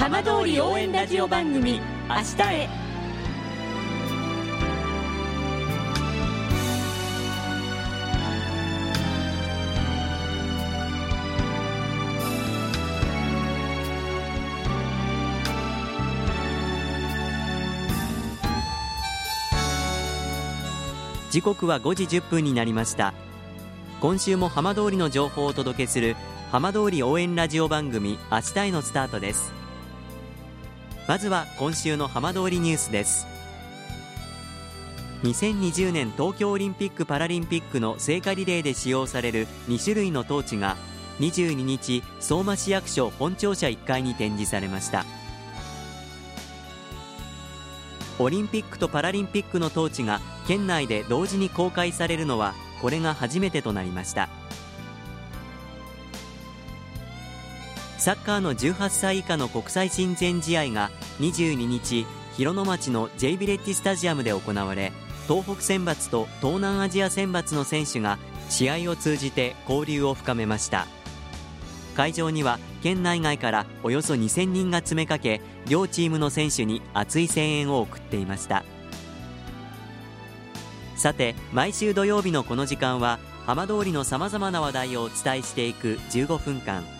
浜通り応援ラジオ番組明日へ。時刻は5時1分になりました。今週も浜通りの情報をお届けする浜通り応援ラジオ番組明日へのスタートです。まずは今週の浜通りニュースです。2020年東京オリンピック・パラリンピックの聖火リレーで使用される2種類のトーチが22日相馬市役所本庁舎1階に展示されました。オリンピックとパラリンピックのトーチが県内で同時に公開されるのはこれが初めてとなりました。サッカーの18歳以下の国際親善試合が22日広野町の J ビレッジスタジアムで行われ東北選抜と東南アジア選抜の選手が試合を通じて交流を深めました。会場には県内外からおよそ2000人が詰めかけ両チームの選手に熱い声援を送っていました。さて毎週土曜日のこの時間は浜通りのさまざまな話題をお伝えしていく15分間。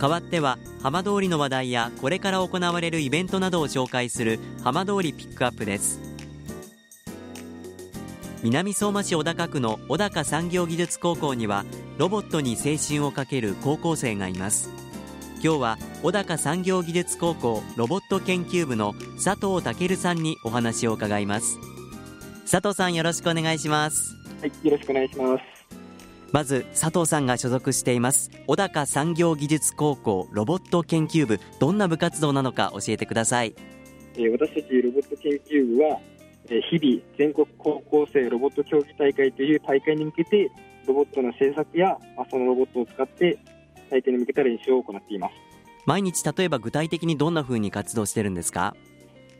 代わっては浜通りの話題やこれから行われるイベントなどを紹介する浜通りピックアップです。南相馬市小高区の小高産業技術高校にはロボットに青春をかける高校生がいます。今日は小高産業技術高校ロボット研究部の佐藤健さんにお話を伺います。佐藤さんよろしくお願いします。はいよろしくお願いします。まず佐藤さんが所属しています小高産業技術高校ロボット研究部どんな部活動なのか教えてください、えー、私たちロボット研究部は、えー、日々全国高校生ロボット競技大会という大会に向けてロボットの製作や、まあ、そのロボットを使って大会に向けた練習を行っています。毎日例えば具体的にどんな風に活動してるんですか、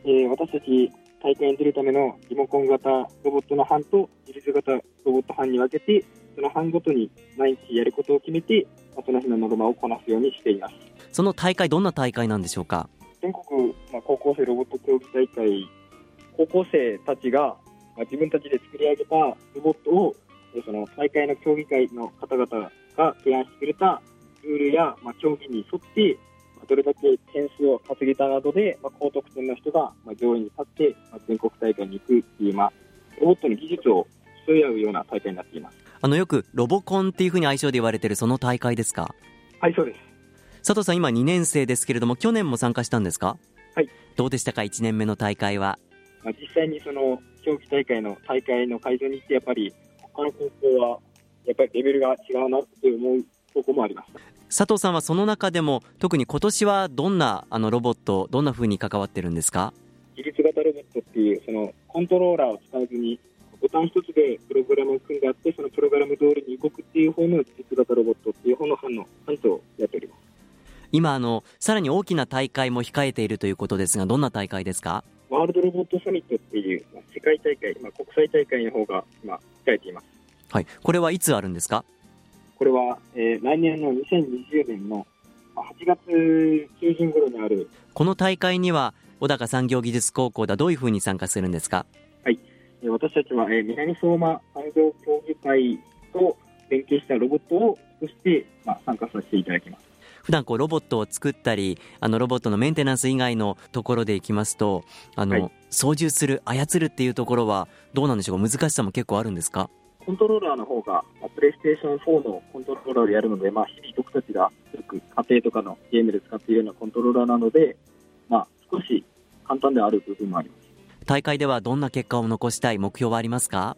えー、私たち大会に出るためのリモコン型ロボットの班と自立型ロボット班に分けてその班ごとに毎日やることを決めて、その日のノルマをこなすようにしています。その大会、どんな大会なんでしょうか？全国、まあ、高校生ロボット競技大会、高校生たちが、まあ、自分たちで作り上げたロボットを、その大会の競技会の方々が提案してくれたルールや、まあ、競技に沿って、まあ、どれだけ点数を稼げたなどで、まあ、高得点の人が、まあ、上位に立って、まあ、全国大会に行くっていう、まあ、ロボットの技術を競い合うような大会になっています。あのよくロボコンっていうふうに愛称で言われてるその大会ですか？はいそうです。佐藤さん今2年生ですけれども去年も参加したんですか？はい。どうでしたか？1年目の大会は、まあ、実際にその競技大会の大会の会場に行ってやっぱり他の高校はやっぱりレベルが違うなって思う高校もありました佐藤さんはその中でも特に今年はどんなあのロボットどんなふうに関わってるんですか？自立型ロボットっていうそのコントローラーを使わずにボタン一つでプログラムを組んであって、そのプログラム通りに動くっていう方の実型ロボットっていう方の班の班長をやっております。今あの、さらに大きな大会も控えているということですが、どんな大会ですか？ワールドロボットサミットっていう、まあ、世界大会、まあ、国際大会の方が今、控えています。はい、これはいつあるんですか？これは、えー、来年の2020年の8月中旬頃にある。この大会には、小高産業技術高校ではどういうふうに参加するんですか？はい、私たちは、えー、南相馬産業協議会と連携したロボットをそして、まあ、参加させていただきます。普段こうロボットを作ったりあのロボットのメンテナンス以外のところでいきますとあの、はい、操縦する操るっていうところはどうなんでしょうか？難しさも結構あるんですか？コントローラーの方が、まあプレイステーション4のコントローラーでやるので、まあ、日々僕たちがよく家庭とかのゲームで使っているようなコントローラーなので、まあ、少し簡単である部分もあります。大会ではどんな結果を残したい目標はありますか？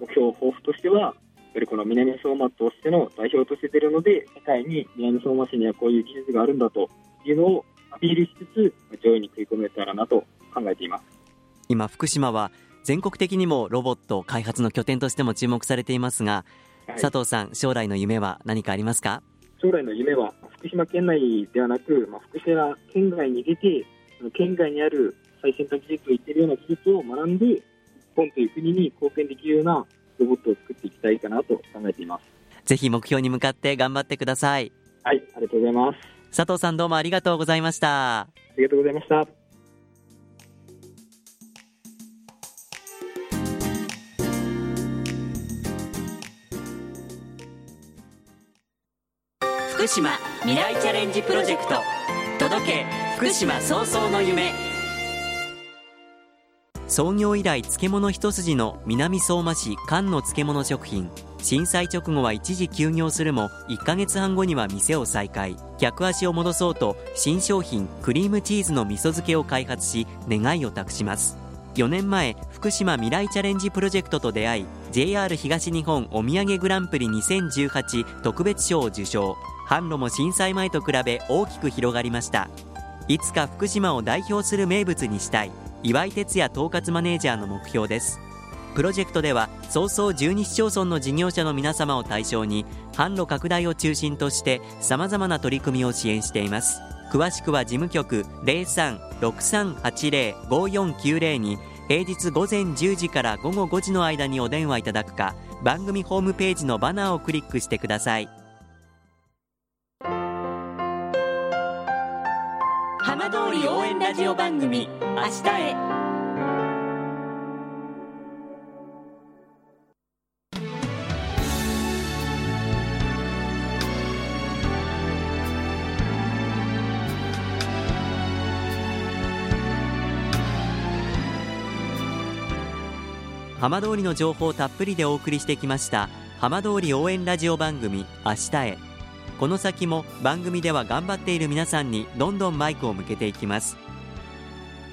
目標、抱負としては、やっぱりこの南相馬としての代表として出るので、世界に南相馬市にはこういう技術があるんだというのをアピールしつつ、上位に食い込めたらなと考えています。今福島は全国的にもロボット開発の拠点としても注目されていますが、はい。佐藤さん将来の夢は何かありますか？将来の夢は福島県内ではなく、まあ、福島県外に出て、県外にある最先端技術を言っているような技術を学んで、日本という国に貢献できるようなロボットを作っていきたいかなと考えています。ぜひ目標に向かって頑張ってくださいはい、ありがとうございます。佐藤さんどうもありがとうございましたありがとうございました。福島未来チャレンジプロジェクト届け福島早々の夢創業以来漬物一筋の南相馬市菅の漬物食品。震災直後は一時休業するも1ヶ月半後には店を再開。客足を戻そうと新商品クリームチーズの味噌漬けを開発し願いを託します。4年前福島未来チャレンジプロジェクトと出会い JR 東日本お土産グランプリ2018特別賞を受賞。販路も震災前と比べ大きく広がりました。いつか福島を代表する名物にしたい。岩井哲也統括マネージャーの目標です。プロジェクトでは早々12市町村の事業者の皆様を対象に販路拡大を中心としてさまざまな取り組みを支援しています。詳しくは事務局0363805490に平日午前10時から午後5時の間にお電話いただくか番組ホームページのバナーをクリックしてください。通り応援ラジオ番組「明日へ」浜通りの情報をたっぷりでお送りしてきました浜通り応援ラジオ番組明日へ。この先も番組では頑張っている皆さんにどんどんマイクを向けていきます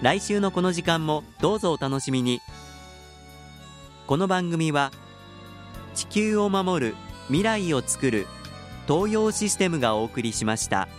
来週のこの時間もどうぞお楽しみにこの番組は地球を守る未来をつくる東洋システムがお送りしました。